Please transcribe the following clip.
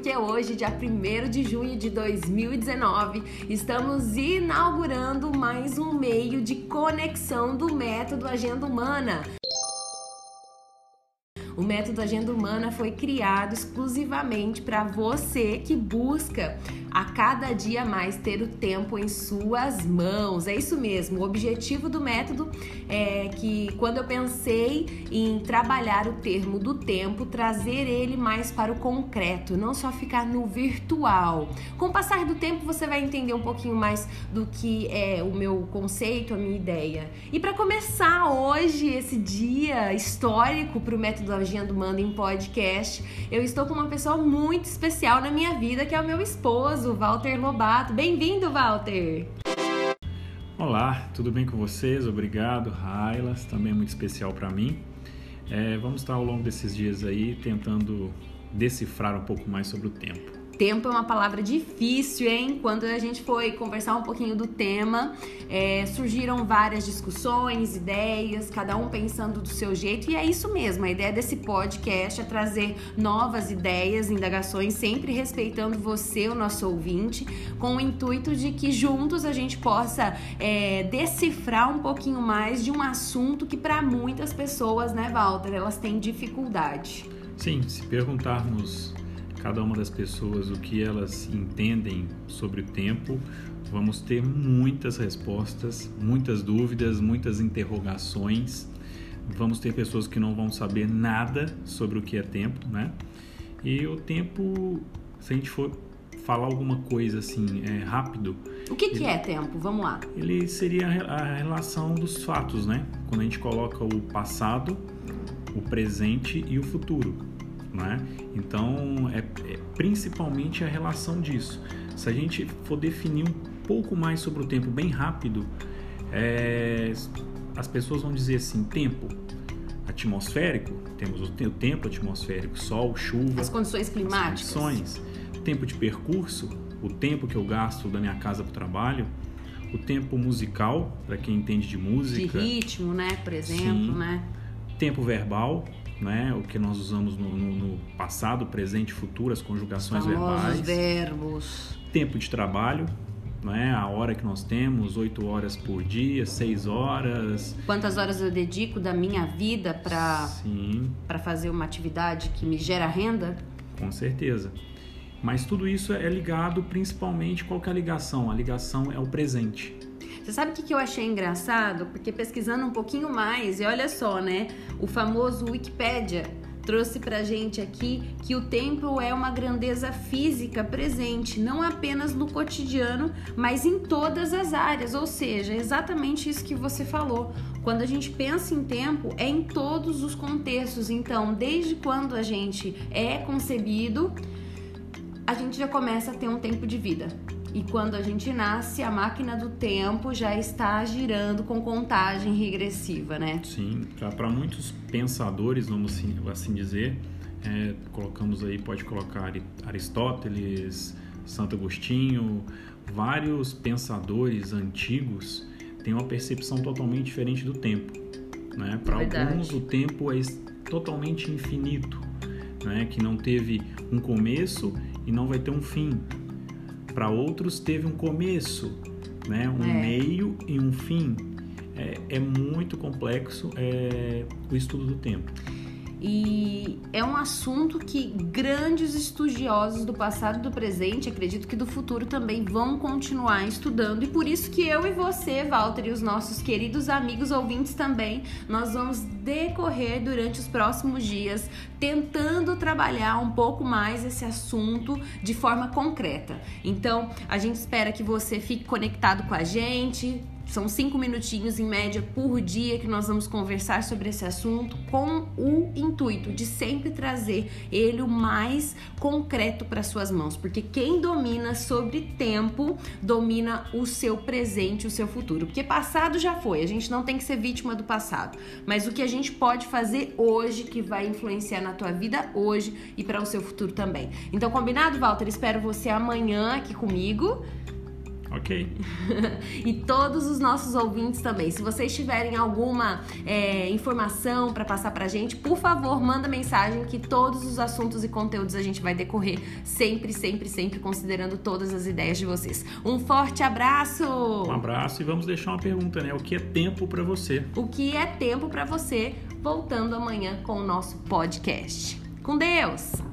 porque hoje, dia 1 de junho de 2019, estamos inaugurando mais um meio de conexão do método Agenda Humana. O método Agenda Humana foi criado exclusivamente para você que busca a cada dia mais ter o tempo em suas mãos. É isso mesmo. O objetivo do método é que quando eu pensei em trabalhar o termo do tempo, trazer ele mais para o concreto, não só ficar no virtual. Com o passar do tempo você vai entender um pouquinho mais do que é o meu conceito, a minha ideia. E para começar hoje esse dia histórico para o método Agenda Humana em podcast, eu estou com uma pessoa muito especial na minha vida, que é o meu esposo maravilhoso, Walter Lobato. Bem-vindo, Walter! Olá, tudo bem com vocês? Obrigado, Railas, também é muito especial para mim. É, vamos estar ao longo desses dias aí tentando decifrar um pouco mais sobre o tempo. Tempo é uma palavra difícil, hein? Quando a gente foi conversar um pouquinho do tema, é, surgiram várias discussões, ideias, cada um pensando do seu jeito, e é isso mesmo. A ideia desse podcast é trazer novas ideias, indagações, sempre respeitando você, o nosso ouvinte, com o intuito de que juntos a gente possa é, decifrar um pouquinho mais de um assunto que, para muitas pessoas, né, Walter, elas têm dificuldade. Sim, se perguntarmos cada uma das pessoas o que elas entendem sobre o tempo, vamos ter muitas respostas, muitas dúvidas, muitas interrogações. Vamos ter pessoas que não vão saber nada sobre o que é tempo, né? E o tempo, se a gente for falar alguma coisa assim é, rápido. O que, que é tempo? Vamos lá. Ele seria a relação dos fatos, né? Quando a gente coloca o passado, o presente e o futuro. Né? Então, é, é principalmente a relação disso. Se a gente for definir um pouco mais sobre o tempo bem rápido, é, as pessoas vão dizer assim: tempo atmosférico, temos o tempo atmosférico, sol, chuva, as condições climáticas, as condições, tempo de percurso, o tempo que eu gasto da minha casa para o trabalho, o tempo musical, para quem entende de música, de ritmo, né, por exemplo, sim, né? Tempo verbal, né? O que nós usamos no, no, no passado, presente e futuro, as conjugações verbais. verbos. Tempo de trabalho, né? A hora que nós temos, oito horas por dia, seis horas. Quantas horas eu dedico da minha vida para para fazer uma atividade que me gera renda? Com certeza. Mas tudo isso é ligado principalmente qual é a ligação? A ligação é o presente. Você sabe o que, que eu achei engraçado? Porque pesquisando um pouquinho mais, e olha só, né? O famoso Wikipedia trouxe pra gente aqui que o tempo é uma grandeza física presente, não apenas no cotidiano, mas em todas as áreas, ou seja, exatamente isso que você falou. Quando a gente pensa em tempo, é em todos os contextos. Então, desde quando a gente é concebido, a gente já começa a ter um tempo de vida. E quando a gente nasce, a máquina do tempo já está girando com contagem regressiva, né? Sim, para muitos pensadores, vamos assim, assim dizer, é, colocamos aí, pode colocar Aristóteles, Santo Agostinho, vários pensadores antigos têm uma percepção totalmente diferente do tempo. Né? Para alguns, o tempo é totalmente infinito, né? que não teve um começo e não vai ter um fim para outros teve um começo, né? um é. meio e um fim. É, é muito complexo é, o estudo do tempo. E é um assunto que grandes estudiosos do passado e do presente, acredito que do futuro também vão continuar estudando. E por isso que eu e você, Walter, e os nossos queridos amigos ouvintes também, nós vamos decorrer durante os próximos dias tentando trabalhar um pouco mais esse assunto de forma concreta. Então, a gente espera que você fique conectado com a gente, são cinco minutinhos em média por dia que nós vamos conversar sobre esse assunto com o intuito de sempre trazer ele o mais concreto para suas mãos, porque quem domina sobre tempo domina o seu presente, o seu futuro. Porque passado já foi, a gente não tem que ser vítima do passado, mas o que a gente pode fazer hoje que vai influenciar na tua vida hoje e para o seu futuro também. Então, combinado, Walter? Espero você amanhã aqui comigo. Ok. e todos os nossos ouvintes também. Se vocês tiverem alguma é, informação para passar pra gente, por favor, manda mensagem que todos os assuntos e conteúdos a gente vai decorrer sempre, sempre, sempre considerando todas as ideias de vocês. Um forte abraço! Um abraço e vamos deixar uma pergunta, né? O que é tempo para você? O que é tempo para você? Voltando amanhã com o nosso podcast. Com Deus!